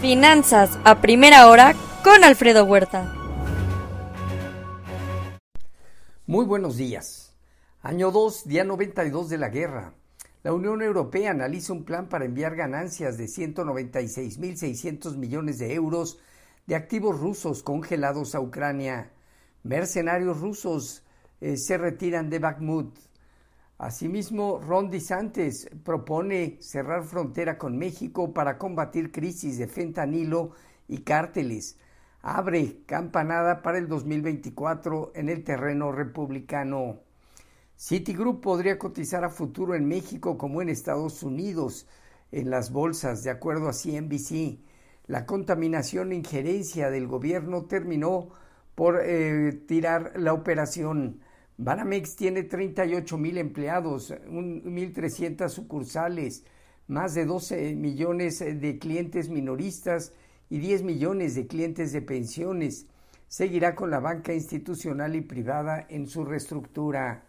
Finanzas a primera hora con Alfredo Huerta. Muy buenos días. Año 2, día 92 de la guerra. La Unión Europea analiza un plan para enviar ganancias de 196.600 millones de euros de activos rusos congelados a Ucrania. Mercenarios rusos eh, se retiran de Bakhmut. Asimismo, Ron DeSantis propone cerrar frontera con México para combatir crisis de fentanilo y cárteles. Abre campanada para el 2024 en el terreno republicano. Citigroup podría cotizar a futuro en México como en Estados Unidos en las bolsas, de acuerdo a CNBC. La contaminación e injerencia del gobierno terminó por eh, tirar la operación. Banamex tiene 38 mil empleados, 1.300 sucursales, más de 12 millones de clientes minoristas y 10 millones de clientes de pensiones. Seguirá con la banca institucional y privada en su reestructura.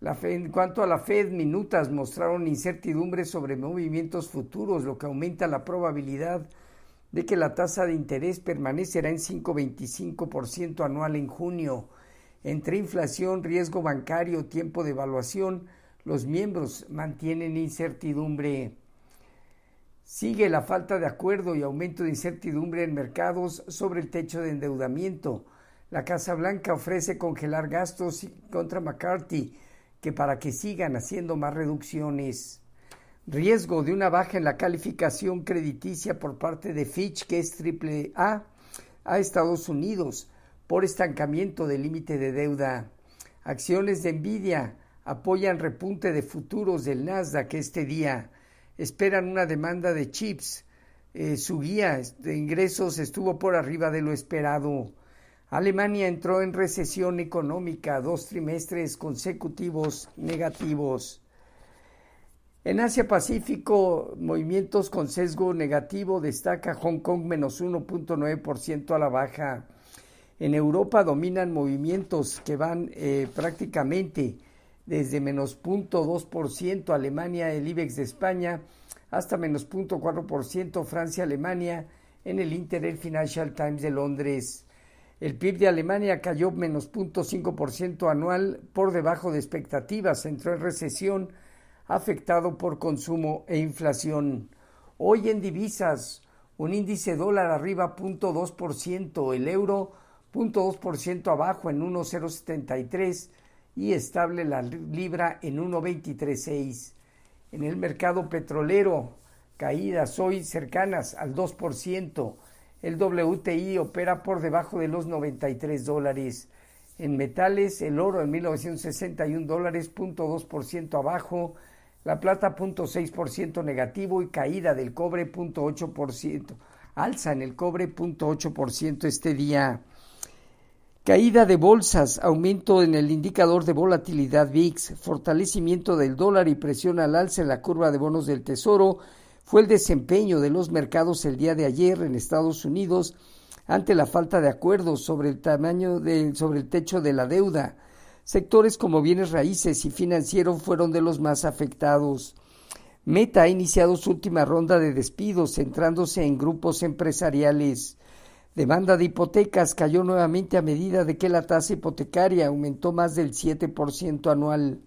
en cuanto a la Fed, minutas mostraron incertidumbre sobre movimientos futuros, lo que aumenta la probabilidad de que la tasa de interés permanecerá en 5,25% anual en junio entre inflación, riesgo bancario, tiempo de evaluación, los miembros mantienen incertidumbre. Sigue la falta de acuerdo y aumento de incertidumbre en mercados sobre el techo de endeudamiento. La Casa Blanca ofrece congelar gastos contra McCarthy, que para que sigan haciendo más reducciones. Riesgo de una baja en la calificación crediticia por parte de Fitch, que es triple A, a Estados Unidos por estancamiento del límite de deuda. Acciones de Nvidia apoyan repunte de futuros del Nasdaq este día. Esperan una demanda de chips. Eh, su guía de ingresos estuvo por arriba de lo esperado. Alemania entró en recesión económica, dos trimestres consecutivos negativos. En Asia Pacífico, movimientos con sesgo negativo, destaca Hong Kong menos 1.9% a la baja. En Europa dominan movimientos que van eh, prácticamente desde menos 0.2% Alemania, el IBEX de España, hasta menos 0.4% Francia, Alemania, en el Inter Financial Times de Londres. El PIB de Alemania cayó menos 0.5% anual por debajo de expectativas, entró en recesión afectado por consumo e inflación. Hoy en divisas, un índice dólar arriba 0.2%, el euro 0.2% abajo en 1.073 y estable la libra en 1.236. En el mercado petrolero, caídas hoy cercanas al 2%. El WTI opera por debajo de los 93 dólares. En metales, el oro en 1961 dólares, 0.2% abajo. La plata, 0.6% negativo y caída del cobre, 0.8%. Alza en el cobre, 0.8% este día. Caída de bolsas, aumento en el indicador de volatilidad VIX, fortalecimiento del dólar y presión al alza en la curva de bonos del Tesoro fue el desempeño de los mercados el día de ayer en Estados Unidos ante la falta de acuerdos sobre el tamaño sobre el techo de la deuda. Sectores como bienes raíces y financieros fueron de los más afectados. Meta ha iniciado su última ronda de despidos centrándose en grupos empresariales. Demanda de hipotecas cayó nuevamente a medida de que la tasa hipotecaria aumentó más del 7% anual.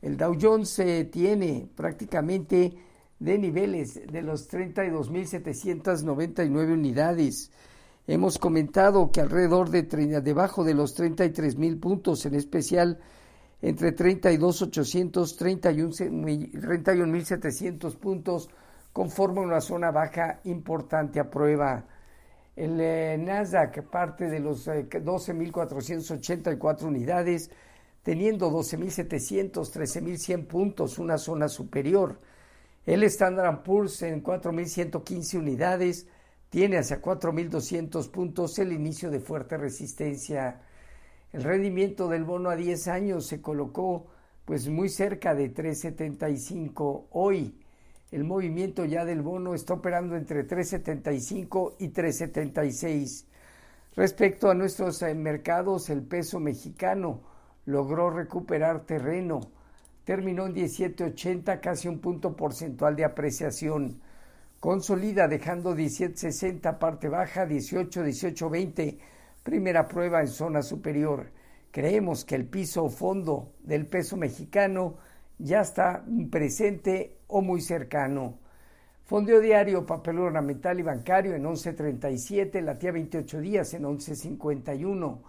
El Dow Jones se tiene prácticamente de niveles de los 32.799 unidades. Hemos comentado que alrededor de debajo de los 33.000 puntos, en especial entre 32.800 31.700 puntos, conforma una zona baja importante a prueba. El eh, Nasdaq parte de los 12.484 eh, unidades, teniendo 12.700, 13.100 puntos, una zona superior. El Standard Poor's en 4.115 unidades tiene hacia 4.200 puntos el inicio de fuerte resistencia. El rendimiento del bono a 10 años se colocó pues muy cerca de 3.75 hoy el movimiento ya del bono está operando entre 3.75 y 3.76. Respecto a nuestros eh, mercados, el peso mexicano logró recuperar terreno. Terminó en 17.80, casi un punto porcentual de apreciación. consolida dejando 17.60 parte baja, 18, 18, 20 primera prueba en zona superior. Creemos que el piso fondo del peso mexicano ya está presente o muy cercano. Fondeo diario, papel ornamental y bancario en 11.37, la tía 28 días en 11.51.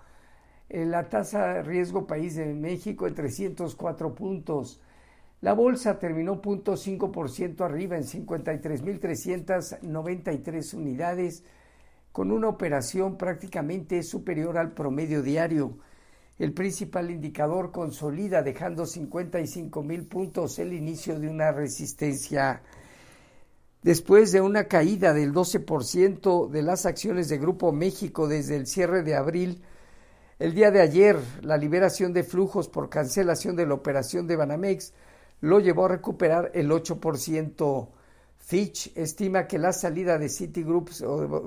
Eh, la tasa de riesgo país de México en 304 puntos. La bolsa terminó 0.5% arriba en 53.393 unidades, con una operación prácticamente superior al promedio diario. El principal indicador consolida dejando 55 mil puntos el inicio de una resistencia. Después de una caída del 12% de las acciones de Grupo México desde el cierre de abril, el día de ayer la liberación de flujos por cancelación de la operación de Banamex lo llevó a recuperar el 8%. Fitch estima que la salida de Citigroup,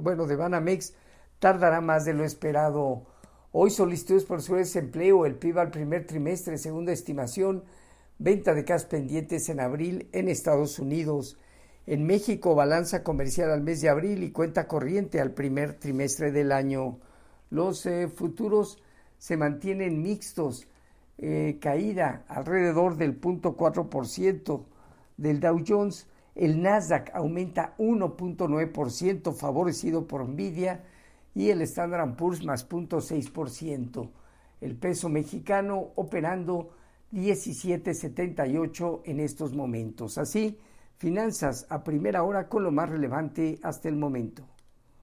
bueno, de Banamex, tardará más de lo esperado. Hoy solicitudes por su desempleo, el PIB al primer trimestre, segunda estimación, venta de casas pendientes en abril en Estados Unidos. En México, balanza comercial al mes de abril y cuenta corriente al primer trimestre del año. Los eh, futuros se mantienen mixtos. Eh, caída alrededor del 0.4% del Dow Jones. El Nasdaq aumenta 1.9%, favorecido por Nvidia, y el Standard Poor's más 0.6%. El peso mexicano operando 17.78 en estos momentos. Así, finanzas a primera hora con lo más relevante hasta el momento.